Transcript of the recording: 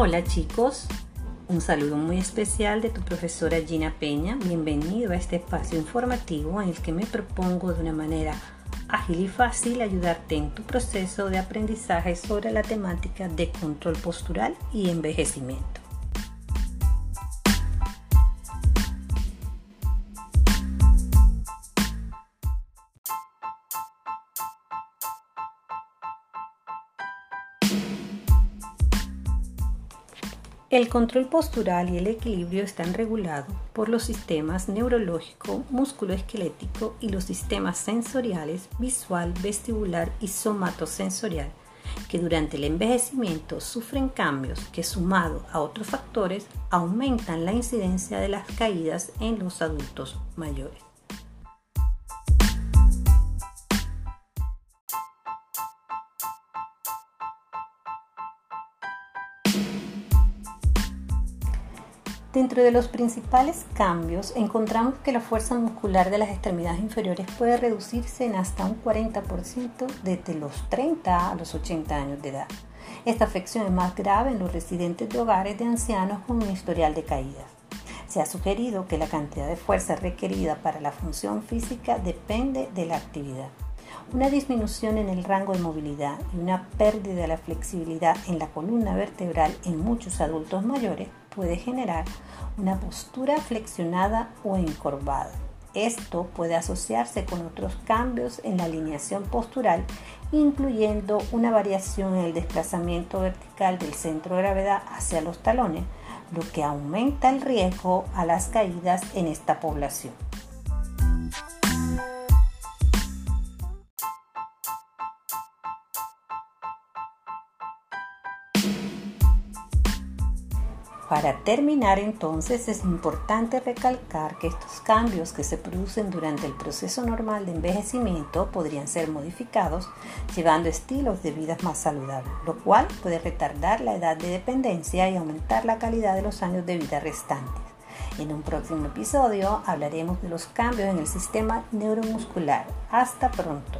Hola chicos, un saludo muy especial de tu profesora Gina Peña. Bienvenido a este espacio informativo en el que me propongo de una manera ágil y fácil ayudarte en tu proceso de aprendizaje sobre la temática de control postural y envejecimiento. El control postural y el equilibrio están regulados por los sistemas neurológico, musculoesquelético y los sistemas sensoriales visual, vestibular y somatosensorial, que durante el envejecimiento sufren cambios que sumado a otros factores aumentan la incidencia de las caídas en los adultos mayores. Dentro de los principales cambios encontramos que la fuerza muscular de las extremidades inferiores puede reducirse en hasta un 40% desde los 30 a los 80 años de edad. Esta afección es más grave en los residentes de hogares de ancianos con un historial de caídas. Se ha sugerido que la cantidad de fuerza requerida para la función física depende de la actividad. Una disminución en el rango de movilidad y una pérdida de la flexibilidad en la columna vertebral en muchos adultos mayores puede generar una postura flexionada o encorvada. Esto puede asociarse con otros cambios en la alineación postural, incluyendo una variación en el desplazamiento vertical del centro de gravedad hacia los talones, lo que aumenta el riesgo a las caídas en esta población. Para terminar entonces es importante recalcar que estos cambios que se producen durante el proceso normal de envejecimiento podrían ser modificados llevando estilos de vida más saludables, lo cual puede retardar la edad de dependencia y aumentar la calidad de los años de vida restantes. En un próximo episodio hablaremos de los cambios en el sistema neuromuscular. Hasta pronto.